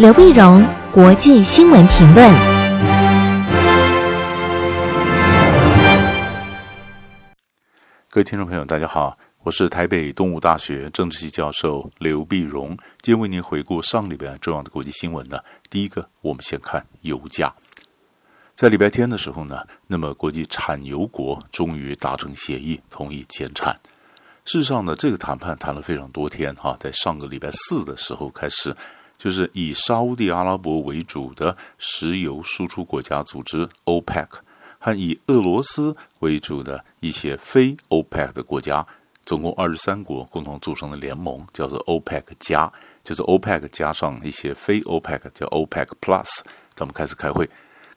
刘碧荣，国际新闻评论。各位听众朋友，大家好，我是台北东吴大学政治系教授刘碧荣，今天为您回顾上礼拜重要的国际新闻呢。第一个，我们先看油价。在礼拜天的时候呢，那么国际产油国终于达成协议，同意减产。事实上呢，这个谈判谈了非常多天哈，在上个礼拜四的时候开始。就是以沙乌地阿拉伯为主的石油输出国家组织 OPEC 和以俄罗斯为主的一些非 OPEC 的国家，总共二十三国共同组成的联盟，叫做 OPEC 加，就是 OPEC 加上一些非 OPEC，叫 OPEC Plus，他们开始开会，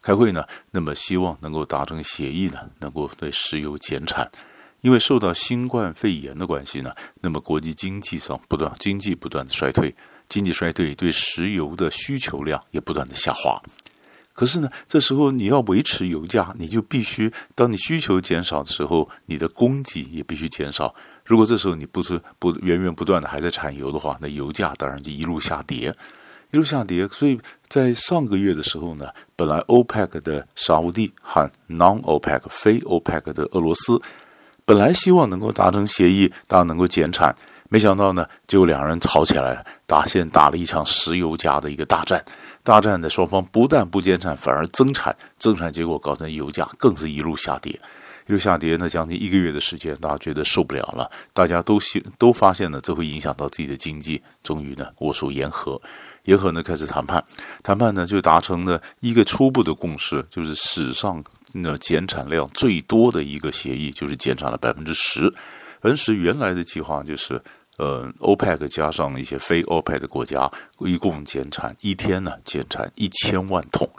开会呢，那么希望能够达成协议呢，能够对石油减产，因为受到新冠肺炎的关系呢，那么国际经济上不断经济不断的衰退。经济衰退，对石油的需求量也不断的下滑。可是呢，这时候你要维持油价，你就必须，当你需求减少的时候，你的供给也必须减少。如果这时候你不是不源源不断的还在产油的话，那油价当然就一路下跌，一路下跌。所以在上个月的时候呢，本来 OPEC 的沙乌地和 Non-OPEC 非 OPEC 的俄罗斯，本来希望能够达成协议，大家能够减产。没想到呢，就两人吵起来了，打先打了一场石油价的一个大战。大战的双方不但不减产，反而增产，增产结果搞成油价更是一路下跌，一路下跌。呢将近一个月的时间，大家觉得受不了了，大家都现都发现了这会影响到自己的经济。终于呢，握手言和，言和呢开始谈判，谈判呢就达成了一个初步的共识，就是史上那减产量最多的一个协议，就是减产了百分之十。百分之十原来的计划就是。呃，OPEC 加上一些非 OPEC 的国家，一共减产一天呢，减产一千万桶，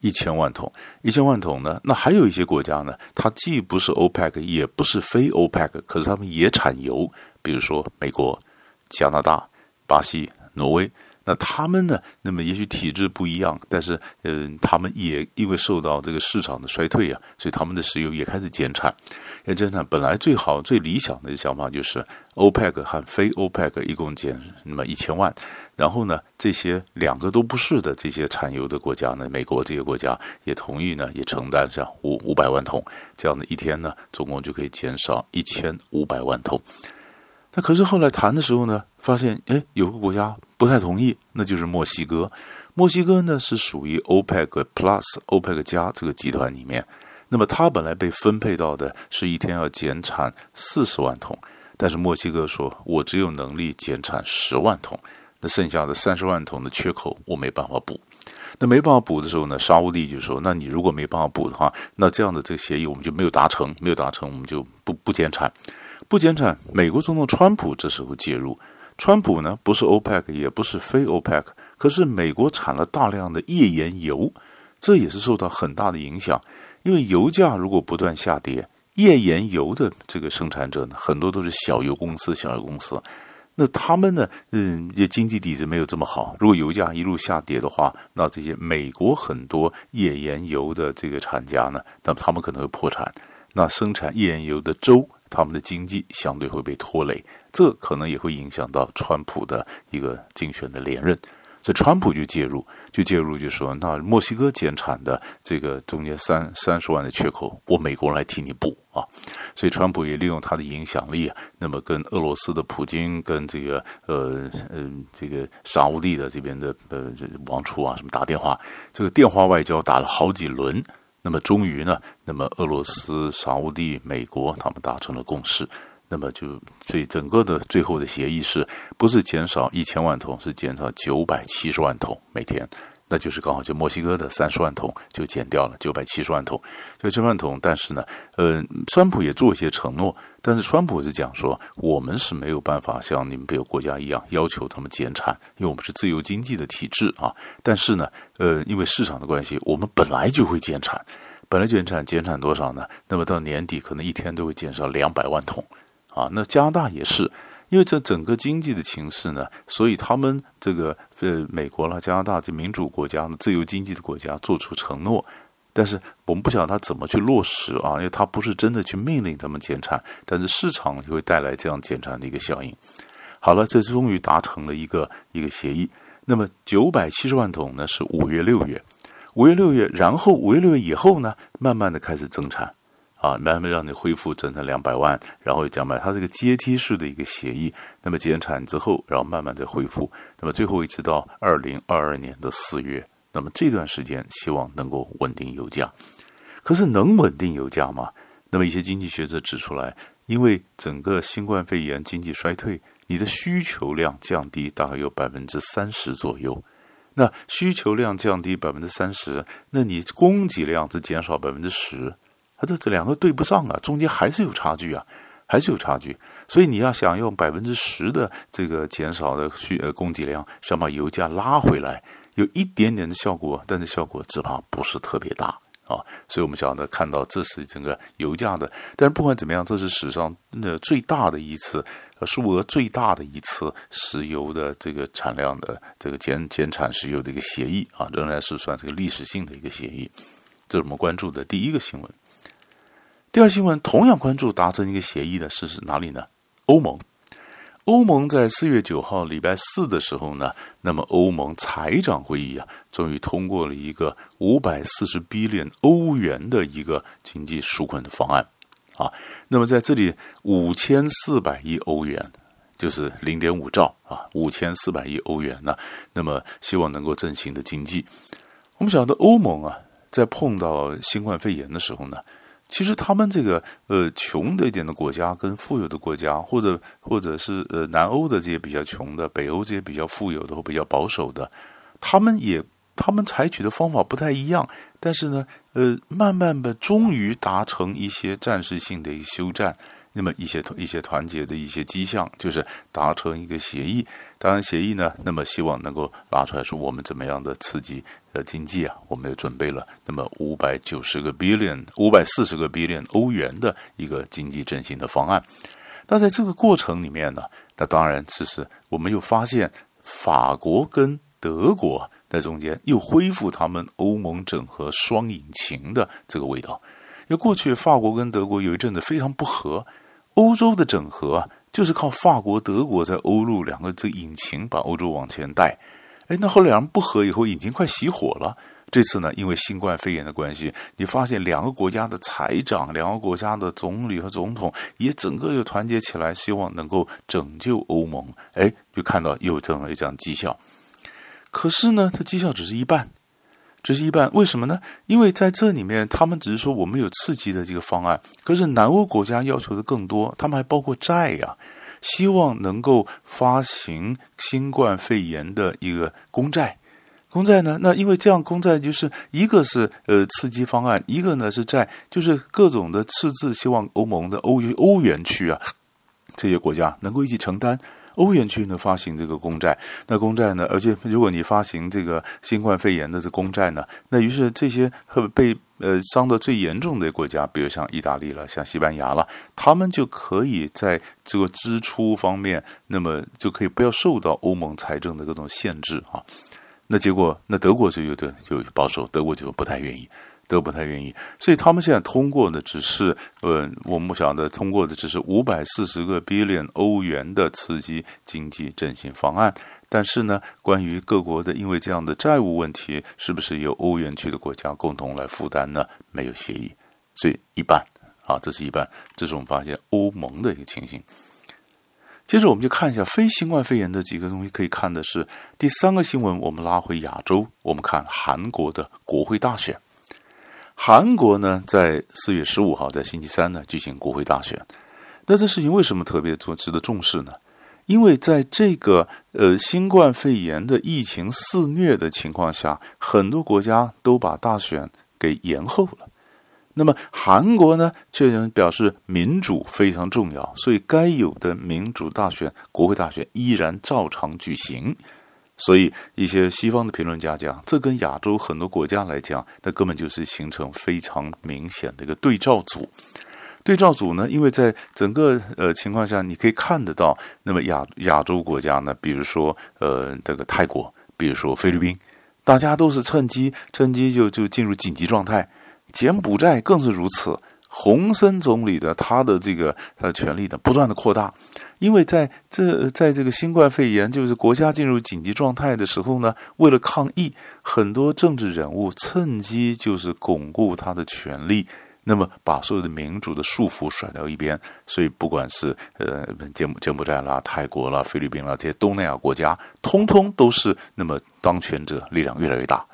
一千万桶，一千万桶呢。那还有一些国家呢，它既不是 OPEC，也不是非 OPEC，可是他们也产油，比如说美国、加拿大、巴西、挪威。那他们呢？那么也许体制不一样，但是，嗯、他们也因为受到这个市场的衰退啊，所以他们的石油也开始减产。也减产本来最好、最理想的想法就是，OPEC 和非 OPEC 一共减那么一千万，然后呢，这些两个都不是的这些产油的国家呢，美国这些国家也同意呢，也承担上五五百万桶，这样的一天呢，总共就可以减少一千五百万桶。那可是后来谈的时候呢，发现哎，有个国家不太同意，那就是墨西哥。墨西哥呢是属于 OPEC Plus、OPEC 加这个集团里面。那么它本来被分配到的是一天要减产四十万桶，但是墨西哥说，我只有能力减产十万桶，那剩下的三十万桶的缺口我没办法补。那没办法补的时候呢，沙乌地就说，那你如果没办法补的话，那这样的这个协议我们就没有达成，没有达成我们就不不减产。不减产，美国总统川普这时候介入。川普呢，不是 OPEC，也不是非 OPEC，可是美国产了大量的页岩油，这也是受到很大的影响。因为油价如果不断下跌，页岩油的这个生产者呢，很多都是小油公司、小油公司。那他们呢，嗯，也经济底子没有这么好。如果油价一路下跌的话，那这些美国很多页岩油的这个厂家呢，那他们可能会破产。那生产页岩油的州。他们的经济相对会被拖累，这可能也会影响到川普的一个竞选的连任，所以川普就介入，就介入就说，那墨西哥减产的这个中间三三十万的缺口，我美国来替你补啊，所以川普也利用他的影响力，那么跟俄罗斯的普京，跟这个呃嗯这个沙乌地的这边的呃王储啊什么打电话，这个电话外交打了好几轮。那么终于呢，那么俄罗斯、沙乌地、美国他们达成了共识，那么就所以整个的最后的协议是不是减少一千万桶，是减少九百七十万桶每天，那就是刚好就墨西哥的三十万桶就减掉了九百七十万桶，所以这万桶，但是呢，呃，川普也做一些承诺，但是川普是讲说，我们是没有办法像你们别的国家一样要求他们减产，因为我们是自由经济的体制啊，但是呢。呃，因为市场的关系，我们本来就会减产，本来减产，减产多少呢？那么到年底可能一天都会减少两百万桶，啊，那加拿大也是，因为这整个经济的情势呢，所以他们这个呃美国啦、加拿大这民主国家呢、自由经济的国家做出承诺，但是我们不晓得他怎么去落实啊，因为他不是真的去命令他们减产，但是市场就会带来这样减产的一个效应。好了，这终于达成了一个一个协议。那么九百七十万桶呢是五月六月，五月六月，然后五月六月以后呢，慢慢的开始增产。啊，慢慢让你恢复整成两百万，然后讲白，它是个阶梯式的一个协议。那么减产之后，然后慢慢的恢复，那么最后一直到二零二二年的四月，那么这段时间希望能够稳定油价。可是能稳定油价吗？那么一些经济学者指出来，因为整个新冠肺炎经济衰退，你的需求量降低大概有百分之三十左右。那需求量降低百分之三十，那你供给量只减少百分之十。它这这两个对不上啊，中间还是有差距啊，还是有差距。所以你要想用百分之十的这个减少的需呃供给量，想把油价拉回来，有一点点的效果，但是效果只怕不是特别大啊。所以我们晓得看到这是整个油价的，但是不管怎么样，这是史上那最大的一次，数额最大的一次石油的这个产量的这个减减产石油的一个协议啊，仍然是算是个历史性的一个协议。这是我们关注的第一个新闻。第二新闻同样关注达成一个协议的是是哪里呢？欧盟，欧盟在四月九号礼拜四的时候呢，那么欧盟财长会议啊，终于通过了一个五百四十 billion 欧元的一个经济纾困的方案啊。那么在这里五千四百亿欧元，就是零点五兆啊，五千四百亿欧元呢，那么希望能够振兴的经济。我们晓得欧盟啊，在碰到新冠肺炎的时候呢。其实他们这个呃穷的一点的国家跟富有的国家，或者或者是呃南欧的这些比较穷的，北欧这些比较富有的或比较保守的，他们也他们采取的方法不太一样，但是呢，呃，慢慢的终于达成一些暂时性的一个休战。那么一些团一些团结的一些迹象，就是达成一个协议。当然协议呢，那么希望能够拉出来说我们怎么样的刺激呃经济啊，我们也准备了那么五百九十个 billion、五百四十个 billion 欧元的一个经济振兴的方案。那在这个过程里面呢，那当然其实我们又发现法国跟德国在中间又恢复他们欧盟整合双引擎的这个味道。因为过去法国跟德国有一阵子非常不和。欧洲的整合，就是靠法国、德国在欧陆两个这引擎把欧洲往前带。哎，那后来两人不和以后，引擎快熄火了。这次呢，因为新冠肺炎的关系，你发现两个国家的财长、两个国家的总理和总统也整个又团结起来，希望能够拯救欧盟。哎，就看到又这么一张绩效。可是呢，这绩效只是一半。这是一半，为什么呢？因为在这里面，他们只是说我们有刺激的这个方案，可是南欧国家要求的更多，他们还包括债呀，希望能够发行新冠肺炎的一个公债。公债呢，那因为这样公债就是一个是呃刺激方案，一个呢是债，就是各种的赤字，希望欧盟的欧欧元区啊这些国家能够一起承担。欧元区呢发行这个公债，那公债呢，而且如果你发行这个新冠肺炎的这公债呢，那于是这些被呃伤得最严重的国家，比如像意大利了，像西班牙了，他们就可以在这个支出方面，那么就可以不要受到欧盟财政的各种限制啊。那结果，那德国就有点有保守，德国就不太愿意。都不太愿意，所以他们现在通过的只是，呃，我们想的通过的只是五百四十个 billion 欧元的刺激经济振兴方案。但是呢，关于各国的因为这样的债务问题，是不是由欧元区的国家共同来负担呢？没有协议，所以一半啊，这是一半。这是我们发现欧盟的一个情形。接着我们就看一下非新冠肺炎的几个东西，可以看的是第三个新闻。我们拉回亚洲，我们看韩国的国会大选。韩国呢，在四月十五号，在星期三呢，举行国会大选。那这事情为什么特别做值得重视呢？因为在这个呃新冠肺炎的疫情肆虐的情况下，很多国家都把大选给延后了。那么韩国呢，却表示民主非常重要，所以该有的民主大选、国会大选依然照常举行。所以，一些西方的评论家讲，这跟亚洲很多国家来讲，那根本就是形成非常明显的一个对照组。对照组呢，因为在整个呃情况下，你可以看得到，那么亚亚洲国家呢，比如说呃这个泰国，比如说菲律宾，大家都是趁机趁机就就进入紧急状态。柬埔寨更是如此，洪森总理的他的这个他的权力呢不断的扩大，因为在这在这个新冠肺炎就是国家进入紧急状态的时候呢，为了抗疫，很多政治人物趁机就是巩固他的权力。那么把所有的民主的束缚甩到一边，所以不管是呃柬柬埔寨啦、泰国啦、菲律宾啦这些东南亚国家，通通都是那么当权者力量越来越大。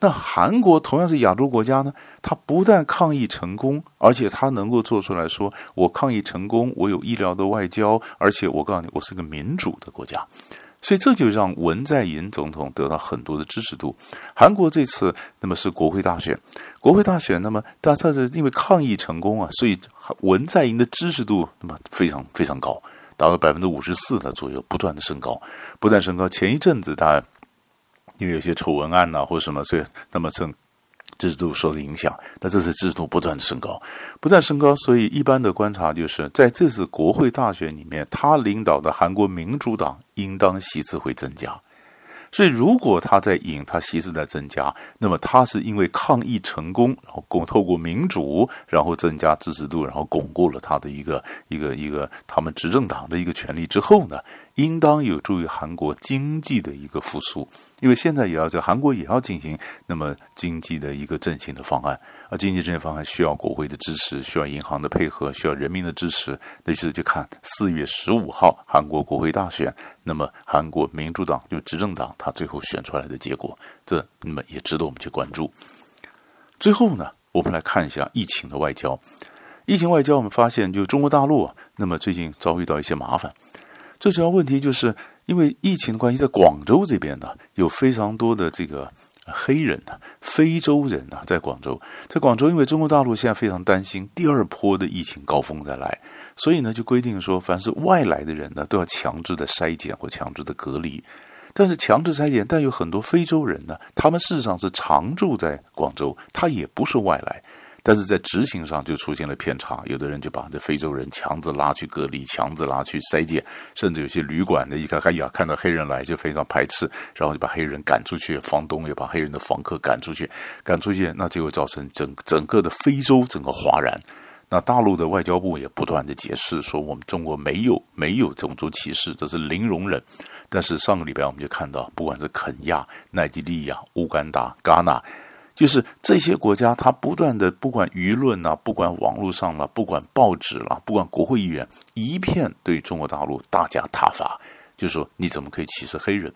那韩国同样是亚洲国家呢，它不但抗疫成功，而且它能够做出来说，我抗疫成功，我有医疗的外交，而且我告诉你，我是个民主的国家。所以这就让文在寅总统得到很多的支持度。韩国这次那么是国会大选，国会大选，那么大家是因为抗疫成功啊，所以文在寅的支持度那么非常非常高，达到百分之五十四的左右，不断的升高，不断升高。前一阵子他因为有些丑闻案呐、或者什么，所以那么正。制度受的影响，那这次制度不断升高，不断升高，所以一般的观察就是在这次国会大选里面，他领导的韩国民主党应当席次会增加。所以，如果他在赢，他席次在增加，那么他是因为抗议成功，然后共透过民主，然后增加支持度，然后巩固了他的一个一个一个他们执政党的一个权力之后呢，应当有助于韩国经济的一个复苏。因为现在也要在韩国也要进行那么经济的一个振兴的方案，而经济振兴方案需要国会的支持，需要银行的配合，需要人民的支持。那就是就看四月十五号韩国国会大选，那么韩国民主党就执政党他最后选出来的结果，这那么也值得我们去关注。最后呢，我们来看一下疫情的外交。疫情外交，我们发现就中国大陆啊，那么最近遭遇到一些麻烦。最主要问题就是。因为疫情的关系，在广州这边呢，有非常多的这个黑人呐、非洲人呐，在广州，在广州，因为中国大陆现在非常担心第二波的疫情高峰再来，所以呢，就规定说，凡是外来的人呢，都要强制的筛检或强制的隔离。但是强制筛检，但有很多非洲人呢，他们事实上是常住在广州，他也不是外来。但是在执行上就出现了偏差，有的人就把这非洲人强制拉去隔离，强制拉去筛检，甚至有些旅馆的一看，哎呀，看到黑人来就非常排斥，然后就把黑人赶出去，房东也把黑人的房客赶出去，赶出去，那就会造成整整个的非洲整个哗然。那大陆的外交部也不断的解释说，我们中国没有没有种族歧视，这是零容忍。但是上个礼拜我们就看到，不管是肯亚、奈及利亚、乌干达、戛纳。就是这些国家，他不断的，不管舆论呐，不管网络上了，不管报纸了，不管国会议员，一片对中国大陆大加挞伐，就说你怎么可以歧视黑人？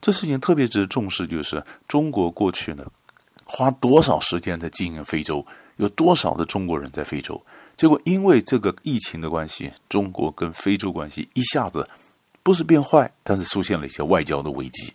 这事情特别值得重视，就是中国过去呢，花多少时间在经营非洲，有多少的中国人在非洲，结果因为这个疫情的关系，中国跟非洲关系一下子不是变坏，但是出现了一些外交的危机。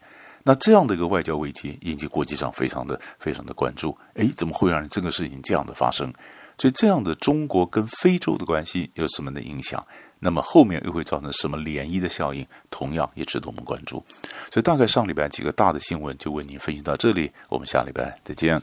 那这样的一个外交危机引起国际上非常的非常的关注，诶，怎么会让这个事情这样的发生？所以这样的中国跟非洲的关系有什么的影响？那么后面又会造成什么涟漪的效应？同样也值得我们关注。所以大概上礼拜几个大的新闻就为您分析到这里，我们下礼拜再见。